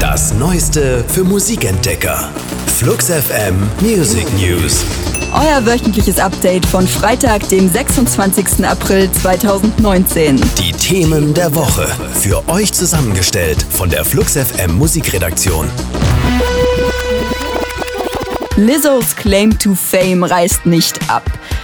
Das Neueste für Musikentdecker. Flux FM Music News. Euer wöchentliches Update von Freitag, dem 26. April 2019. Die Themen der Woche. Für euch zusammengestellt von der Flux FM Musikredaktion. Lizzo's Claim to Fame reißt nicht ab.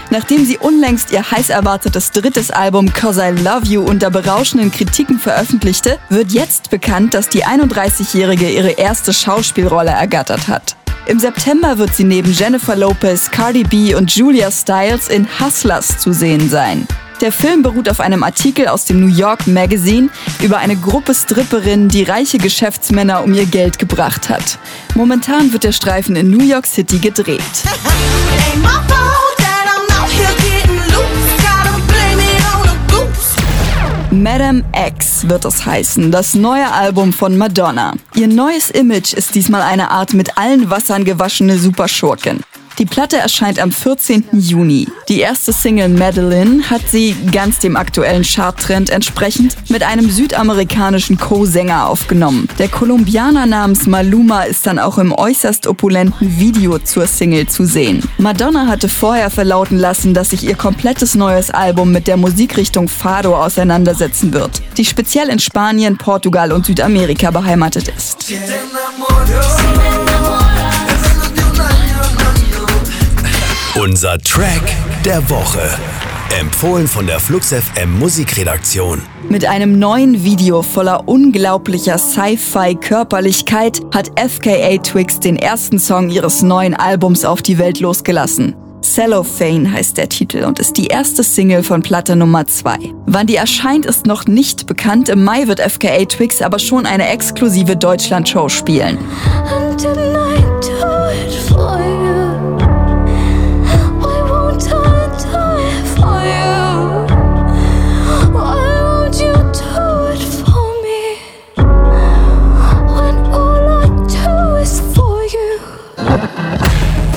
Nachdem sie unlängst ihr heiß erwartetes drittes Album Cause I Love You unter berauschenden Kritiken veröffentlichte, wird jetzt bekannt, dass die 31-Jährige ihre erste Schauspielrolle ergattert hat. Im September wird sie neben Jennifer Lopez, Cardi B und Julia Stiles in Hustlers zu sehen sein. Der Film beruht auf einem Artikel aus dem New York Magazine über eine Gruppe Stripperinnen, die reiche Geschäftsmänner um ihr Geld gebracht hat. Momentan wird der Streifen in New York City gedreht. Madame X wird es heißen, das neue Album von Madonna. Ihr neues Image ist diesmal eine Art mit allen Wassern gewaschene Superschurkin. Die Platte erscheint am 14. Juni. Die erste Single Madeline hat sie, ganz dem aktuellen Charttrend entsprechend, mit einem südamerikanischen Co-Sänger aufgenommen. Der Kolumbianer namens Maluma ist dann auch im äußerst opulenten Video zur Single zu sehen. Madonna hatte vorher verlauten lassen, dass sich ihr komplettes neues Album mit der Musikrichtung Fado auseinandersetzen wird, die speziell in Spanien, Portugal und Südamerika beheimatet ist. Unser Track der Woche. Empfohlen von der Flux FM Musikredaktion. Mit einem neuen Video voller unglaublicher Sci-Fi-Körperlichkeit hat FKA Twix den ersten Song ihres neuen Albums auf die Welt losgelassen. Cellophane heißt der Titel und ist die erste Single von Platte Nummer 2. Wann die erscheint, ist noch nicht bekannt. Im Mai wird FKA Twix aber schon eine exklusive Deutschland-Show spielen.